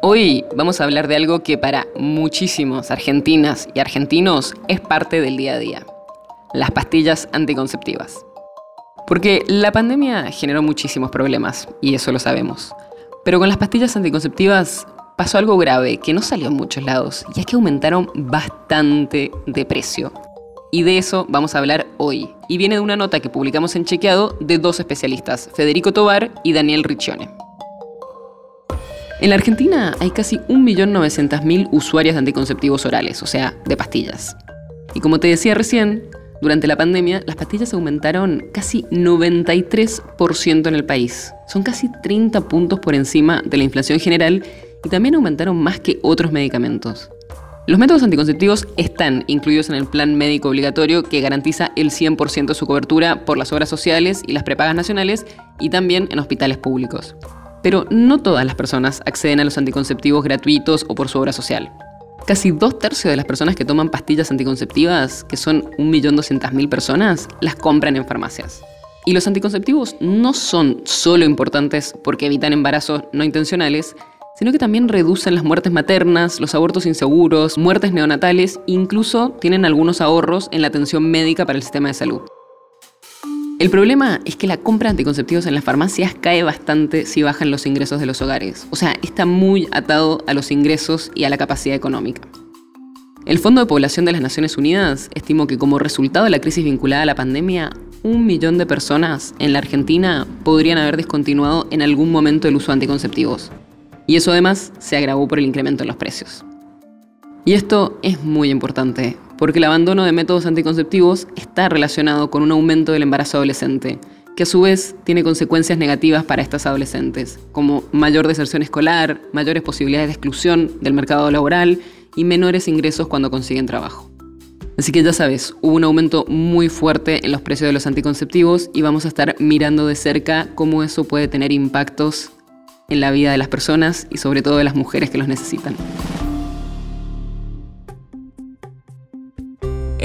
Hoy vamos a hablar de algo que para muchísimos argentinas y argentinos es parte del día a día. Las pastillas anticonceptivas. Porque la pandemia generó muchísimos problemas, y eso lo sabemos. Pero con las pastillas anticonceptivas pasó algo grave que no salió en muchos lados, y es que aumentaron bastante de precio. Y de eso vamos a hablar hoy. Y viene de una nota que publicamos en Chequeado de dos especialistas, Federico Tobar y Daniel Riccione. En la Argentina hay casi 1.900.000 usuarias de anticonceptivos orales, o sea, de pastillas. Y como te decía recién, durante la pandemia las pastillas aumentaron casi 93% en el país. Son casi 30 puntos por encima de la inflación general y también aumentaron más que otros medicamentos. Los métodos anticonceptivos están incluidos en el plan médico obligatorio que garantiza el 100% de su cobertura por las obras sociales y las prepagas nacionales y también en hospitales públicos. Pero no todas las personas acceden a los anticonceptivos gratuitos o por su obra social. Casi dos tercios de las personas que toman pastillas anticonceptivas, que son 1.200.000 personas, las compran en farmacias. Y los anticonceptivos no son solo importantes porque evitan embarazos no intencionales, sino que también reducen las muertes maternas, los abortos inseguros, muertes neonatales, incluso tienen algunos ahorros en la atención médica para el sistema de salud. El problema es que la compra de anticonceptivos en las farmacias cae bastante si bajan los ingresos de los hogares. O sea, está muy atado a los ingresos y a la capacidad económica. El Fondo de Población de las Naciones Unidas estimó que como resultado de la crisis vinculada a la pandemia, un millón de personas en la Argentina podrían haber descontinuado en algún momento el uso de anticonceptivos. Y eso además se agravó por el incremento en los precios. Y esto es muy importante, porque el abandono de métodos anticonceptivos está relacionado con un aumento del embarazo adolescente, que a su vez tiene consecuencias negativas para estas adolescentes, como mayor deserción escolar, mayores posibilidades de exclusión del mercado laboral y menores ingresos cuando consiguen trabajo. Así que ya sabes, hubo un aumento muy fuerte en los precios de los anticonceptivos y vamos a estar mirando de cerca cómo eso puede tener impactos en la vida de las personas y sobre todo de las mujeres que los necesitan.